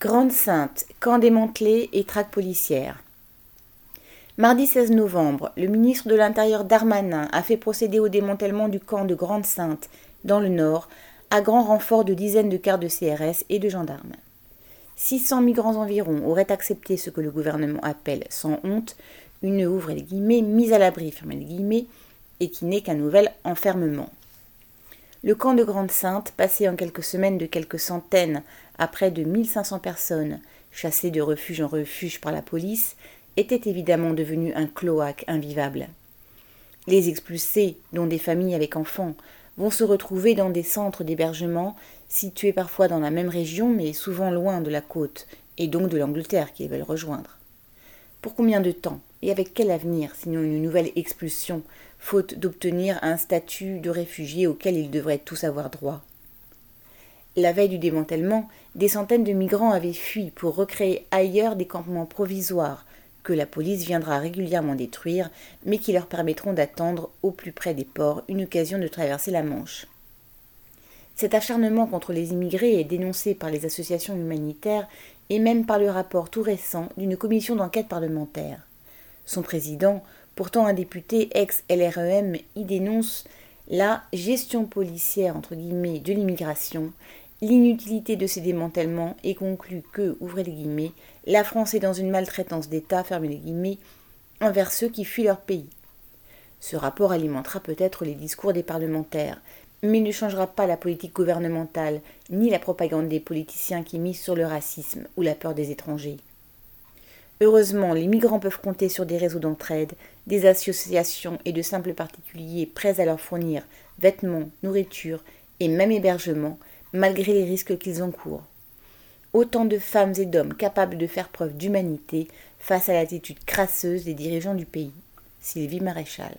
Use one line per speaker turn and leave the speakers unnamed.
Grande Sainte, camp démantelé et traque policière. Mardi 16 novembre, le ministre de l'Intérieur Darmanin a fait procéder au démantèlement du camp de Grande Sainte, dans le Nord, à grand renfort de dizaines de quarts de CRS et de gendarmes. 600 migrants environ auraient accepté ce que le gouvernement appelle sans honte une ouvre guillemets mise à l'abri fermez les guillemets et qui n'est qu'un nouvel enfermement. Le camp de Grande Sainte, passé en quelques semaines de quelques centaines à près de 1500 personnes, chassées de refuge en refuge par la police, était évidemment devenu un cloaque invivable. Les expulsés, dont des familles avec enfants, vont se retrouver dans des centres d'hébergement situés parfois dans la même région mais souvent loin de la côte et donc de l'Angleterre qu'ils veulent rejoindre. Pour combien de temps? Et avec quel avenir sinon une nouvelle expulsion faute d'obtenir un statut de réfugié auquel ils devraient tous avoir droit? La veille du démantèlement, des centaines de migrants avaient fui pour recréer ailleurs des campements provisoires que la police viendra régulièrement détruire, mais qui leur permettront d'attendre au plus près des ports une occasion de traverser la Manche. Cet acharnement contre les immigrés est dénoncé par les associations humanitaires et même par le rapport tout récent d'une commission d'enquête parlementaire. Son président, Pourtant, un député ex-LREM y dénonce la gestion policière de l'immigration, l'inutilité de ces démantèlements et conclut que, ouvrez les guillemets, la France est dans une maltraitance d'État, fermez les guillemets, envers ceux qui fuient leur pays. Ce rapport alimentera peut-être les discours des parlementaires, mais ne changera pas la politique gouvernementale, ni la propagande des politiciens qui misent sur le racisme ou la peur des étrangers. Heureusement, les migrants peuvent compter sur des réseaux d'entraide, des associations et de simples particuliers prêts à leur fournir vêtements, nourriture et même hébergement, malgré les risques qu'ils encourent. Autant de femmes et d'hommes capables de faire preuve d'humanité face à l'attitude crasseuse des dirigeants du pays. Sylvie Maréchal.